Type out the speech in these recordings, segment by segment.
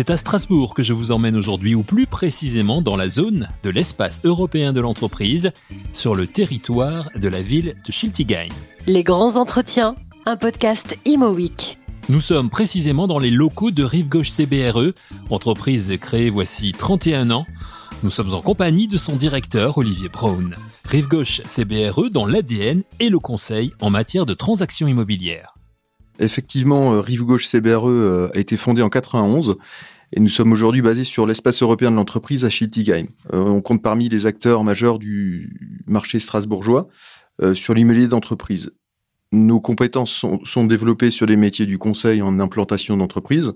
C'est à Strasbourg que je vous emmène aujourd'hui, ou plus précisément dans la zone de l'espace européen de l'entreprise, sur le territoire de la ville de Schiltigheim. Les grands entretiens, un podcast Imo Week. Nous sommes précisément dans les locaux de Rive Gauche CBRE, entreprise créée voici 31 ans. Nous sommes en compagnie de son directeur Olivier Braun. Rive Gauche CBRE dans l'ADN et le conseil en matière de transactions immobilières. Effectivement, euh, Rive Gauche CBRE euh, a été fondée en 91 et nous sommes aujourd'hui basés sur l'espace européen de l'entreprise à Schiltigheim. Euh, on compte parmi les acteurs majeurs du marché strasbourgeois sur l'immobilier d'entreprise. Nos compétences sont, sont, développées sur les métiers du conseil en implantation d'entreprise,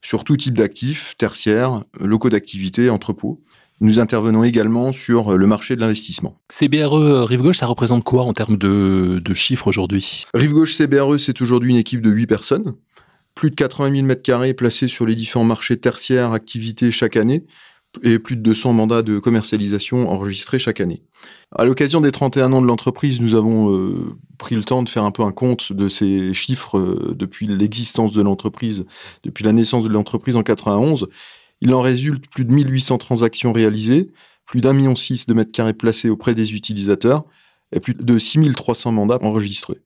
sur tout type d'actifs, tertiaires, locaux d'activité, entrepôts. Nous intervenons également sur le marché de l'investissement. CBRE Rive Gauche, ça représente quoi en termes de, de chiffres aujourd'hui? Rive Gauche CBRE, c'est aujourd'hui une équipe de 8 personnes, plus de 80 000 mètres carrés placés sur les différents marchés tertiaires, activités chaque année, et plus de 200 mandats de commercialisation enregistrés chaque année. À l'occasion des 31 ans de l'entreprise, nous avons euh, pris le temps de faire un peu un compte de ces chiffres euh, depuis l'existence de l'entreprise, depuis la naissance de l'entreprise en 91, il en résulte plus de 1800 transactions réalisées, plus d'un million six de mètres carrés placés auprès des utilisateurs et plus de 6300 mandats enregistrés.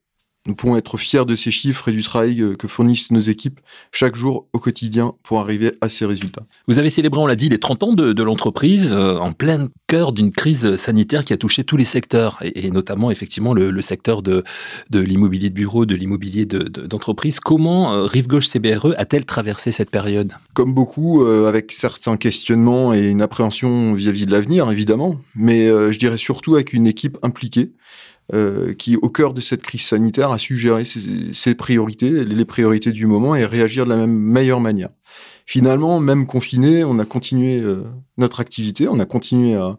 Nous pouvons être fiers de ces chiffres et du travail euh, que fournissent nos équipes chaque jour au quotidien pour arriver à ces résultats. Vous avez célébré, on l'a dit, les 30 ans de, de l'entreprise euh, en plein cœur d'une crise sanitaire qui a touché tous les secteurs et, et notamment effectivement le, le, secteur de, de l'immobilier de bureau, de l'immobilier d'entreprise. De, Comment euh, Rive Gauche CBRE a-t-elle traversé cette période? Comme beaucoup, euh, avec certains questionnements et une appréhension vis-à-vis -vis de l'avenir, évidemment, mais je dirais surtout avec une équipe impliquée euh, qui, au cœur de cette crise sanitaire, a su gérer ses, ses, priorités, les priorités du moment et réagir de la même meilleure manière. Finalement, même confiné, on a continué euh, notre activité, on a continué à,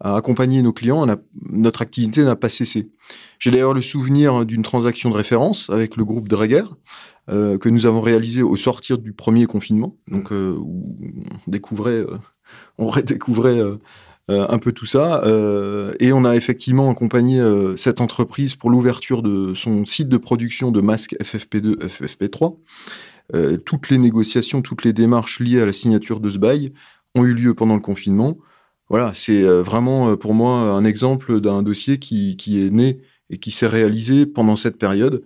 à accompagner nos clients, a, notre activité n'a pas cessé. J'ai d'ailleurs le souvenir d'une transaction de référence avec le groupe Dreger, euh, que nous avons réalisé au sortir du premier confinement, donc euh, où on découvrait, on redécouvrait un peu tout ça. Euh, et on a effectivement accompagné euh, cette entreprise pour l'ouverture de son site de production de masques FFP2, FFP3. toutes les négociations, toutes les démarches liées à la signature de ce bail ont eu lieu pendant le confinement. Voilà, c'est vraiment pour moi un exemple d'un dossier qui, qui est né et qui s'est réalisé pendant cette période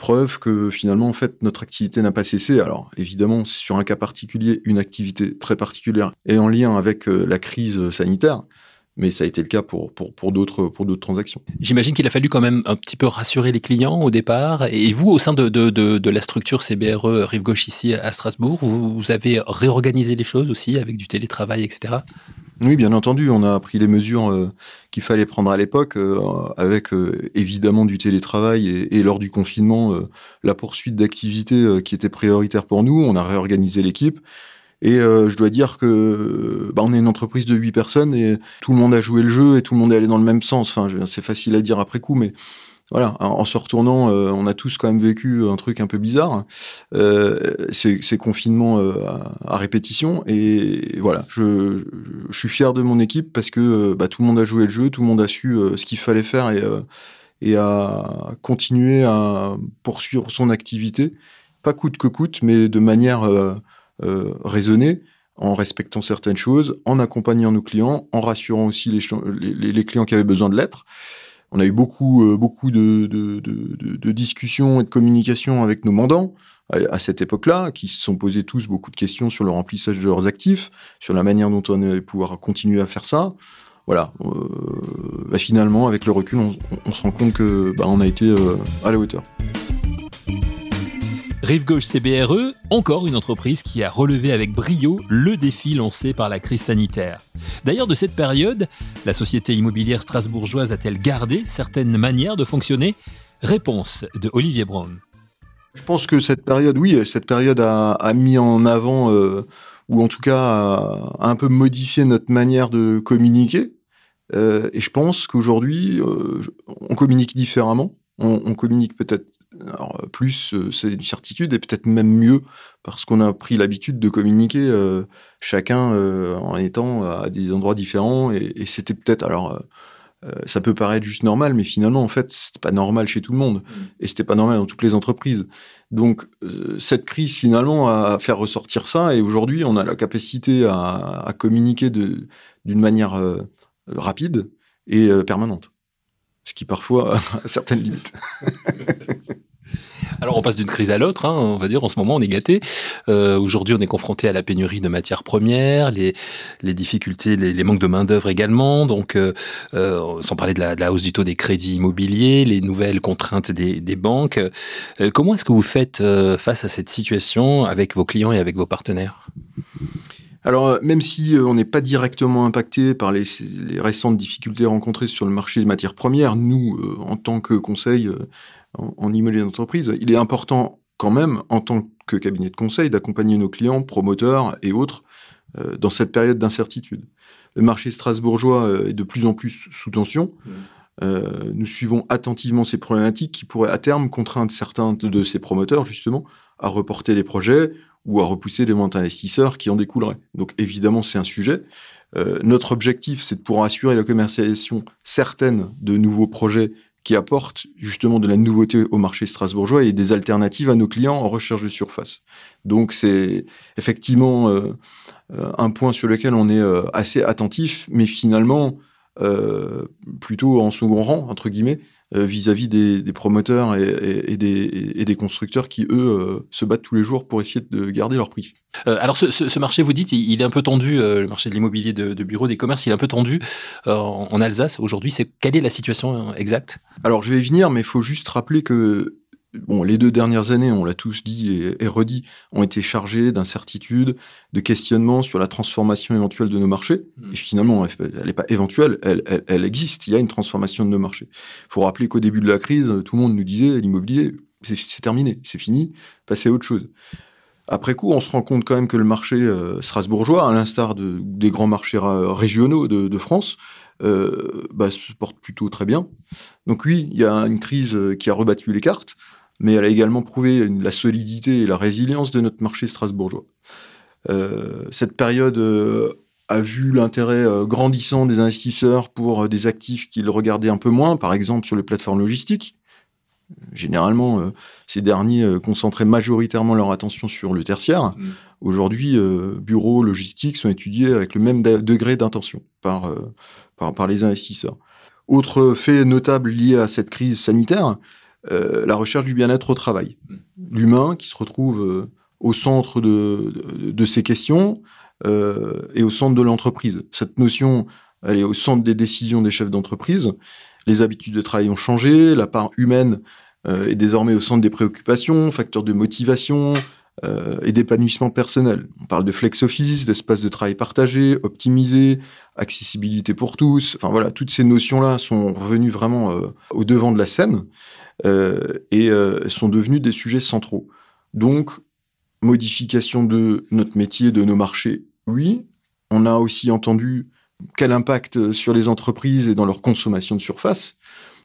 preuve que finalement, en fait, notre activité n'a pas cessé. Alors, évidemment, sur un cas particulier, une activité très particulière et en lien avec euh, la crise sanitaire. Mais ça a été le cas pour, pour, d'autres pour d'autres transactions. J'imagine qu'il a fallu quand même un petit peu rassurer les clients au départ. Et vous, au sein de, de, de, la structure CBRE Rive Gauche ici à Strasbourg, vous avez réorganisé les choses aussi avec du télétravail, etc. Oui, bien entendu, on a pris les mesures euh, qu'il fallait prendre à l'époque, euh, avec euh, évidemment du télétravail et, lors du confinement, la poursuite d'activités qui était prioritaire pour nous. On a réorganisé l'équipe. Et je dois dire que bah, on est une entreprise de huit personnes et tout le monde a joué le jeu et tout le monde est allé dans le même sens. Enfin, c'est facile à dire après coup, mais voilà, en se retournant, euh, on a tous quand même vécu un truc un peu bizarre, euh, ces, ces confinements euh, à, à, répétition. Et voilà, je, je, suis fier de mon équipe parce que bah, tout le monde a joué le jeu, tout le monde a su ce qu'il fallait faire et, et a continué à poursuivre son activité, pas coûte que coûte, mais de manière raisonnée en respectant certaines choses, en accompagnant nos clients, en rassurant aussi les, les, les clients qui avaient besoin de l'être on a eu beaucoup, euh, beaucoup de, de, de, de, discussions et de communications avec nos mandants à, cette époque-là, qui se sont posés tous beaucoup de questions sur le remplissage de leurs actifs, sur la manière dont on allait pouvoir continuer à faire ça. Voilà. Euh, bah finalement, avec le recul, on, se rend compte que bah, on a été euh, à la hauteur. Rive Gauche CBRE, encore une entreprise qui a relevé avec brio le défi lancé par la crise sanitaire. D'ailleurs, de cette période, la société immobilière strasbourgeoise a-t-elle gardé certaines manières de fonctionner? Réponse de Olivier Braun. Je pense que cette période, oui, cette période a, mis en avant, euh, ou en tout cas a, un peu modifié notre manière de communiquer. Euh, et je pense qu'aujourd'hui, euh, on communique différemment. On communique peut-être alors, plus, euh, c'est une certitude, et peut-être même mieux, parce qu'on a pris l'habitude de communiquer euh, chacun euh, en étant à des endroits différents, et, et c'était peut-être, alors, ça peut paraître juste normal, mais finalement, en fait, c'est pas normal chez tout le monde. Mmh. Et c'était pas normal dans toutes les entreprises. Donc, cette crise, finalement, a fait ressortir ça. Et aujourd'hui, on a la capacité à, à communiquer d'une manière rapide et permanente. Ce qui, parfois, a certaines limites. Alors on passe d'une crise à l'autre, hein, on va dire en ce moment on est gâté. Euh, Aujourd'hui on est confronté à la pénurie de matières premières, les, les difficultés, les, les, manques de main d'œuvre également. Donc euh, euh, sans parler de la, de la, hausse du taux des crédits immobiliers, les nouvelles contraintes des, des banques. Euh, comment est-ce que vous faites euh, face à cette situation avec vos clients et avec vos partenaires? Alors, euh, même si on n'est pas directement impacté par les, les, récentes difficultés rencontrées sur le marché des matières premières, nous, en tant que conseil, en, immobilier d'entreprise, il est important quand même, en tant que cabinet de conseil, d'accompagner nos clients, promoteurs et autres euh, dans cette période d'incertitude. Le marché strasbourgeois euh, est de plus en plus sous tension. Mmh. Euh, nous suivons attentivement ces problématiques qui pourraient à terme contraindre certains de ces promoteurs, justement, à reporter les projets ou à repousser les ventes investisseurs qui en découleraient. Donc évidemment, c'est un sujet. Euh, notre objectif, c'est de pouvoir assurer la commercialisation certaine de nouveaux projets qui apporte justement de la nouveauté au marché strasbourgeois et des alternatives à nos clients en recherche de surface. Donc c'est effectivement euh, euh, un point sur lequel on est euh, assez attentif, mais finalement plutôt en second rang, entre guillemets, euh, vis-à-vis des, des, promoteurs et, et, et, des, et, des, constructeurs qui, eux, euh, se battent tous les jours pour essayer de garder leur prix. Euh, alors, ce, ce, ce, marché, vous dites, il est un peu tendu, le marché de l'immobilier de, de, bureau, des commerces, il est un peu tendu en, en, Alsace aujourd'hui. C'est Quelle est la situation exacte? Alors, je vais y venir, mais il faut juste rappeler que bon, les deux dernières années, on l'a tous dit et, et, redit, ont été chargées d'incertitudes, de questionnements sur la transformation éventuelle de nos marchés. Mmh. Et finalement, elle n'est pas éventuelle, elle, elle, elle, existe. Il y a une transformation de nos marchés. Il faut rappeler qu'au début de la crise, tout le monde nous disait l'immobilier, c'est terminé, c'est fini, passez à autre chose. Après coup, on se rend compte quand même que le marché euh, strasbourgeois, à l'instar de, des grands marchés régionaux de, de France, euh, bah, se porte plutôt très bien. Donc oui, il y a une crise qui a rebattu les cartes mais elle a également prouvé la solidité et la résilience de notre marché strasbourgeois. Euh, cette période euh, a vu l'intérêt euh, grandissant des investisseurs pour des actifs qu'ils regardaient un peu moins, par exemple sur les plateformes logistiques. Généralement, ces derniers concentraient majoritairement leur attention sur le tertiaire. Mmh. Aujourd'hui, bureaux, logistiques sont étudiés avec le même degré d'intention par, par, par les investisseurs. Autre fait notable lié à cette crise sanitaire, la recherche du bien-être au travail. L'humain qui se retrouve euh, au centre de, de, de, ces questions euh, et au centre de l'entreprise. Cette notion, elle est au centre des décisions des chefs d'entreprise. Les habitudes de travail ont changé, la part humaine euh, est désormais au centre des préoccupations, facteur de motivation, euh, et d'épanouissement personnel. On parle de flex office, d'espace de travail partagé, optimisé, accessibilité pour tous. Enfin voilà, toutes ces notions-là sont revenues vraiment euh, au devant de la scène euh, et sont devenues des sujets centraux. Donc, modification de notre métier, de nos marchés, oui. On a aussi entendu quel impact sur les entreprises et dans leur consommation de surface.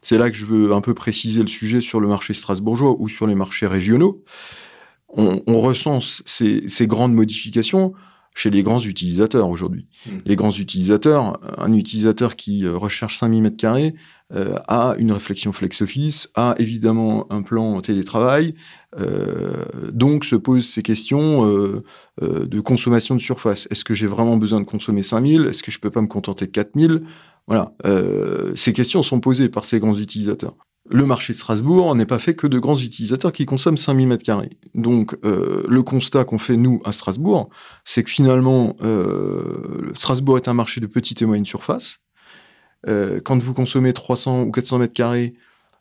C'est là que je veux un peu préciser le sujet sur le marché strasbourgeois ou sur les marchés régionaux on, on ressent ces, ces, grandes modifications chez les grands utilisateurs aujourd'hui. Mmh. Les grands utilisateurs, un utilisateur qui euh, recherche 5000 mètres carrés euh, a une réflexion flex office, a évidemment un plan télétravail, euh, donc se pose ces questions euh, euh de consommation de surface. Est-ce que j'ai vraiment besoin de consommer 5000 Est-ce que je peux pas me contenter de 4000 Voilà, euh, ces questions sont posées par ces grands utilisateurs le marché de Strasbourg n'est pas fait que de grands utilisateurs qui consomment 5000 mètres carrés. Donc, euh, le constat qu'on fait, nous, à Strasbourg, c'est que finalement, euh, Strasbourg est un marché de petite et moyenne surface. Euh, quand vous consommez 300 ou 400 mètres carrés,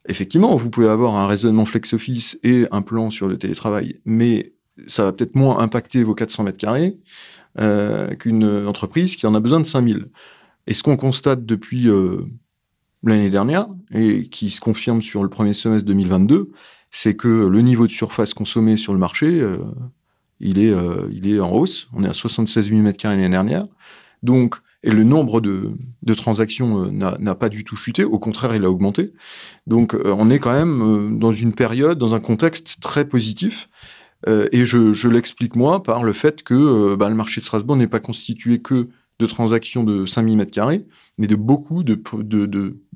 effectivement, vous pouvez avoir un raisonnement flex-office et un plan sur le télétravail, mais ça va peut-être moins impacter vos 400 mètres carrés qu'une entreprise qui en a besoin de 5000. Et ce qu'on constate depuis l'année dernière et qui se confirme sur le premier semestre 2022, c'est que le niveau de surface consommée sur le marché, euh, il, est, euh, il est en hausse. On est à 76 mm l'année dernière. Donc, et le nombre de, de transactions euh, n'a pas du tout chuté, au contraire, il a augmenté. Donc, on est quand même dans une période, dans un contexte très positif. et je, je l'explique moi par le fait que bah, le marché de Strasbourg n'est pas constitué que de transactions de 5000 mètres carrés, mais de beaucoup de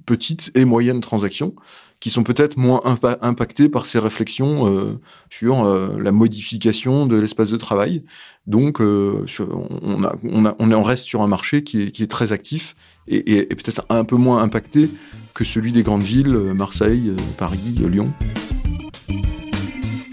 petites et moyennes transactions qui sont peut-être moins impactées par ces réflexions euh, sur euh, la modification de l'espace de travail. Donc, euh, on, reste sur un marché qui est, très actif et, et peut-être un peu moins impacté que celui des grandes villes, Marseille, Paris, Lyon.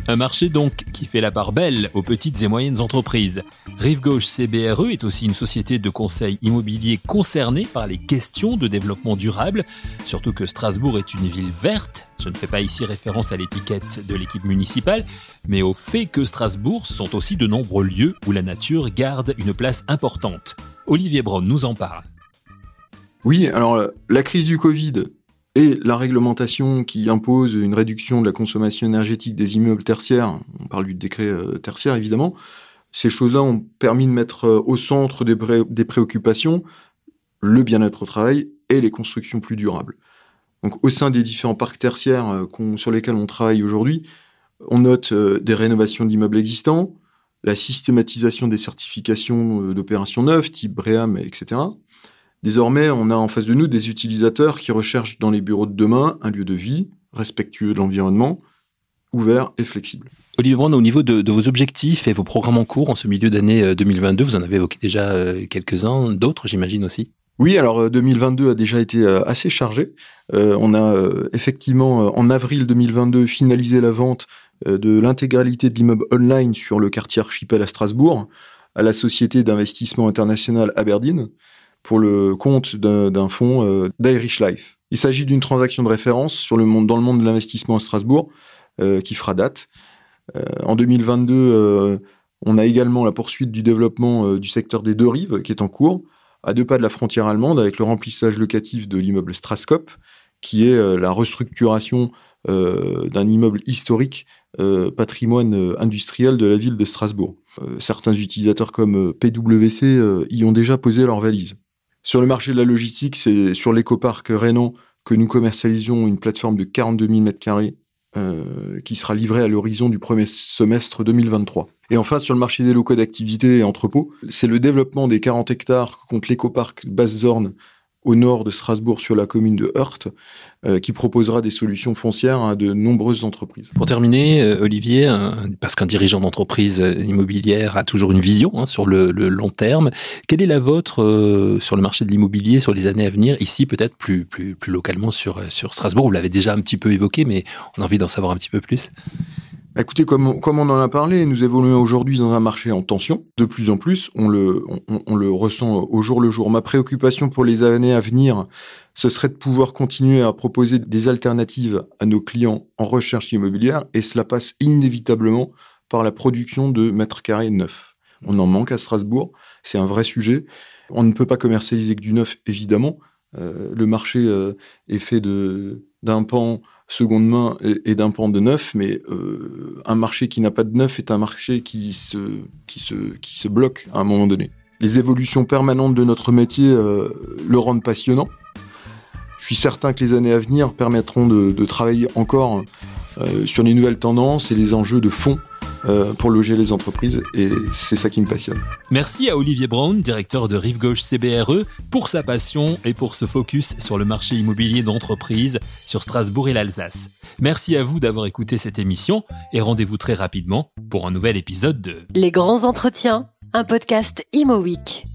Un marché donc qui fait la part belle aux petites et moyennes entreprises. Rive Gauche CBRE est aussi une société de conseil immobilier concernée par les questions de développement durable, surtout que Strasbourg est une ville verte. Je ne fais pas ici référence à l'étiquette de l'équipe municipale, mais au fait que Strasbourg, sont aussi de nombreux lieux où la nature garde une place importante. Olivier Braun nous en parle. Oui, alors la crise du Covid et la réglementation qui impose une réduction de la consommation énergétique des immeubles tertiaires, on parle du décret euh, tertiaire évidemment, ces choses-là ont permis de mettre euh, au centre des, préoccupations le bien-être au travail et les constructions plus durables. Donc au sein des différents parcs tertiaires euh, sur lesquels on travaille aujourd'hui, on note des rénovations d'immeubles existants, la systématisation des certifications d'opérations neuves, type BREAM, etc. Désormais, on a en face de nous des utilisateurs qui recherchent dans les bureaux de demain un lieu de vie respectueux de l'environnement, ouvert et flexible. Olivier Brand, au niveau de, vos objectifs et vos programmes en cours en ce milieu d'année 2022, euh, vous en avez évoqué déjà euh, quelques-uns, d'autres j'imagine aussi oui, alors 2022 euh, a déjà été assez chargé. on a effectivement en avril 2022 finalisé la vente de l'intégralité de l'immeuble online sur le quartier Archipel à Strasbourg à la société d'investissement international Aberdeen pour le compte d'un fonds euh, d'Irish Life. Il s'agit d'une transaction de référence sur le monde, dans le monde de l'investissement à Strasbourg euh, qui fera date. Euh, en 2022, on a également la poursuite du développement du secteur des deux rives qui est en cours, à deux pas de la frontière allemande, avec le remplissage locatif de l'immeuble Straskop, qui est la restructuration d'un immeuble historique, patrimoine industriel de la ville de Strasbourg. certains utilisateurs comme PwC y ont déjà posé leur valise. Sur le marché de la logistique, c'est sur l'écoparc Rénan que nous commercialisons une plateforme de 42 000 m2 euh, qui sera livrée à l'horizon du premier semestre 2023. Et enfin, sur le marché des locaux d'activité et entrepôts, c'est le développement des 40 hectares contre l'écoparc Basse-Zorn au nord de Strasbourg sur la commune de Heurt, euh, qui proposera des solutions foncières à de nombreuses entreprises. Pour terminer, euh, Olivier, parce qu'un dirigeant d'entreprise immobilière a toujours une vision hein, sur le, long terme, quelle est la vôtre euh, sur le marché de l'immobilier sur les années à venir, ici peut-être plus, plus, plus localement sur, sur Strasbourg? Vous l'avez déjà un petit peu évoqué, mais on a envie d'en savoir un petit peu plus. Bah, écoutez, comme, on en a parlé, nous évoluons aujourd'hui dans un marché en tension. De plus en plus, on le, on, le ressent au jour le jour. Ma préoccupation pour les années à venir, ce serait de pouvoir continuer à proposer des alternatives à nos clients en recherche immobilière, et cela passe inévitablement par la production de mètres carrés neufs. On en manque à Strasbourg, c'est un vrai sujet. On ne peut pas commercialiser que du neuf, évidemment. Euh, le marché euh, est fait d'un pan seconde main et, d'un pan de neuf, mais euh, un marché qui n'a pas de neuf est un marché qui se, qui, se, qui se bloque à un moment donné. Les évolutions permanentes de notre métier euh, le rendent passionnant. Je suis certain que les années à venir permettront de, de travailler encore euh, sur les nouvelles tendances et les enjeux de fond euh, pour loger les entreprises et c'est ça qui me passionne. Merci à Olivier Brown, directeur de Rive Gauche CBRE, pour sa passion et pour ce focus sur le marché immobilier d'entreprise sur Strasbourg et l'Alsace. Merci à vous d'avoir écouté cette émission et rendez-vous très rapidement pour un nouvel épisode de Les grands entretiens, un podcast Imo Week.